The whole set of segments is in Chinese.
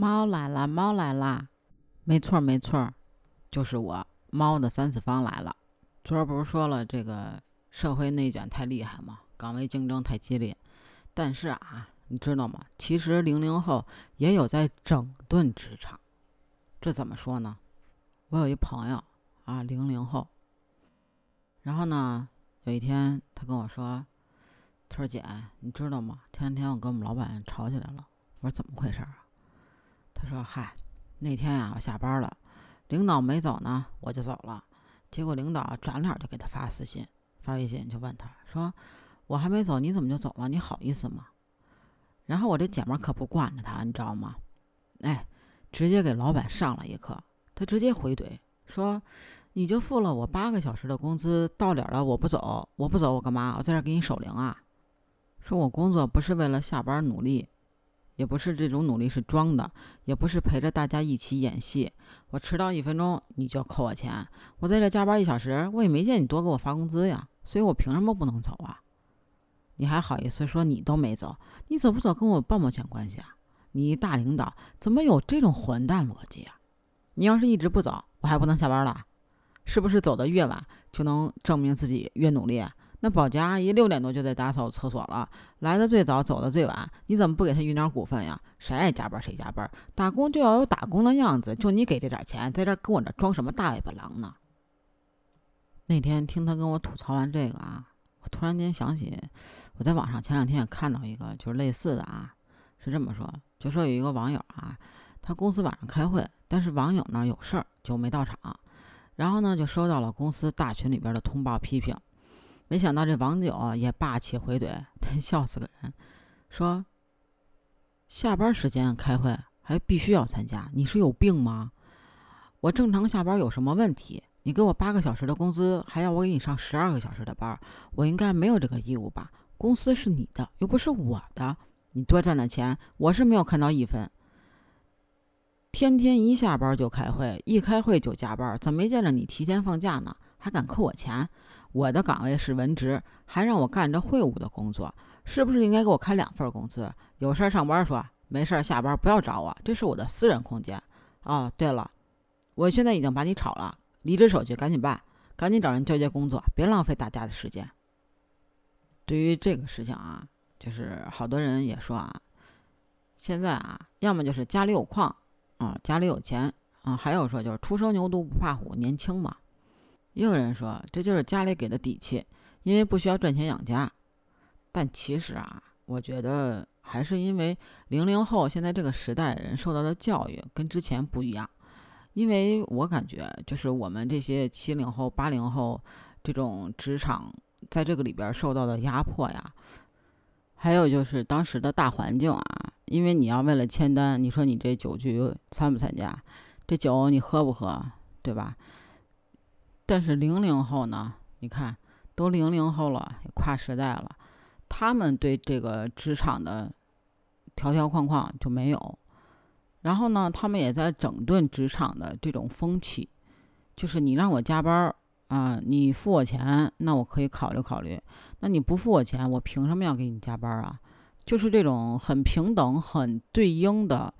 猫来了，猫来啦！没错，没错，就是我，猫的三次方来了。昨儿不是说了这个社会内卷太厉害吗？岗位竞争太激烈。但是啊，你知道吗？其实零零后也有在整顿职场。这怎么说呢？我有一朋友啊，零零后。然后呢，有一天他跟我说：“他说姐，你知道吗？前两天我跟我们老板吵起来了。”我说：“怎么回事啊？”他说：“嗨。”那天呀，我下班了，领导没走呢，我就走了。结果领导转脸就给他发私信、发微信，就问他说：“我还没走，你怎么就走了？你好意思吗？”然后我这姐们可不惯着他，你知道吗？哎，直接给老板上了一课。他直接回怼说：“你就付了我八个小时的工资，到点了我不走，我不走我干嘛？我在这给你守灵啊？说我工作不是为了下班努力。”也不是这种努力是装的，也不是陪着大家一起演戏。我迟到一分钟你就要扣我钱，我在这加班一小时，我也没见你多给我发工资呀，所以我凭什么不能走啊？你还好意思说你都没走？你走不走跟我半毛钱关系啊？你大领导怎么有这种混蛋逻辑啊？你要是一直不走，我还不能下班了？是不是走的越晚就能证明自己越努力？那保洁阿姨六点多就得打扫厕所了，来的最早，走的最晚，你怎么不给她匀点股份呀？谁爱加班谁加班，打工就要有打工的样子，就你给这点钱，在这跟我这装什么大尾巴狼呢？那天听他跟我吐槽完这个啊，我突然间想起，我在网上前两天也看到一个就是类似的啊，是这么说，就说有一个网友啊，他公司晚上开会，但是网友呢有事儿就没到场，然后呢就收到了公司大群里边的通报批评。没想到这网友也霸气回怼，他笑死个人，说：“下班时间开会还必须要参加，你是有病吗？我正常下班有什么问题？你给我八个小时的工资，还要我给你上十二个小时的班，我应该没有这个义务吧？公司是你的，又不是我的，你多赚的钱我是没有看到一分。天天一下班就开会，一开会就加班，怎么没见着你提前放假呢？还敢扣我钱？”我的岗位是文职，还让我干着会务的工作，是不是应该给我开两份工资？有事儿上班说，没事儿下班不要找我，这是我的私人空间。哦，对了，我现在已经把你炒了，离职手续赶紧办，赶紧找人交接工作，别浪费大家的时间。对于这个事情啊，就是好多人也说啊，现在啊，要么就是家里有矿啊，家里有钱啊，还有说就是初生牛犊不怕虎，年轻嘛。也有人说，这就是家里给的底气，因为不需要赚钱养家。但其实啊，我觉得还是因为零零后现在这个时代人受到的教育跟之前不一样。因为我感觉，就是我们这些七零后、八零后这种职场在这个里边受到的压迫呀，还有就是当时的大环境啊，因为你要为了签单，你说你这酒局参不参加？这酒你喝不喝？对吧？但是零零后呢？你看，都零零后了，也跨时代了，他们对这个职场的条条框框就没有。然后呢，他们也在整顿职场的这种风气，就是你让我加班啊，你付我钱，那我可以考虑考虑；那你不付我钱，我凭什么要给你加班啊？就是这种很平等、很对应的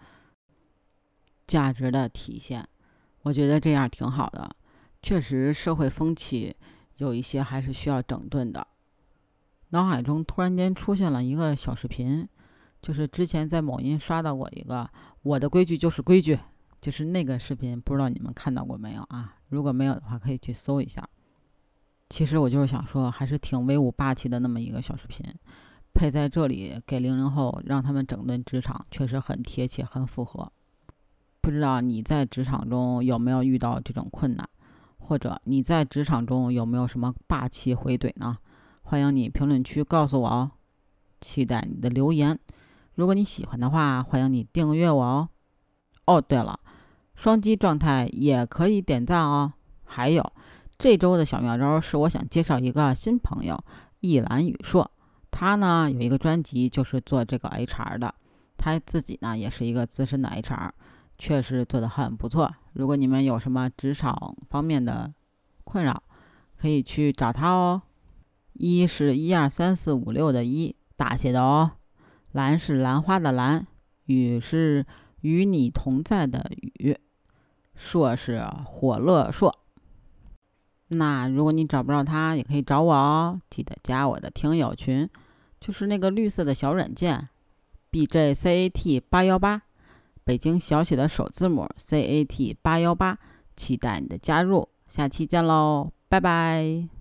价值的体现。我觉得这样挺好的。确实，社会风气有一些还是需要整顿的。脑海中突然间出现了一个小视频，就是之前在某音刷到过一个“我的规矩就是规矩”，就是那个视频，不知道你们看到过没有啊？如果没有的话，可以去搜一下。其实我就是想说，还是挺威武霸气的那么一个小视频，配在这里给零零后让他们整顿职场，确实很贴切，很符合。不知道你在职场中有没有遇到这种困难？或者你在职场中有没有什么霸气回怼呢？欢迎你评论区告诉我哦，期待你的留言。如果你喜欢的话，欢迎你订阅我哦。哦，对了，双击状态也可以点赞哦。还有这周的小妙招是我想介绍一个新朋友，一兰宇硕。他呢有一个专辑就是做这个 HR 的，他自己呢也是一个资深的 HR。确实做得很不错。如果你们有什么职场方面的困扰，可以去找他哦。一是一二三四五六的一大写的哦，兰是兰花的兰，雨是与你同在的与，硕是火乐硕。那如果你找不着他，也可以找我哦。记得加我的听友群，就是那个绿色的小软件，bjcat 八幺八，北京小写的首字母 cat 八幺八，期待你的加入。下期见喽，拜拜。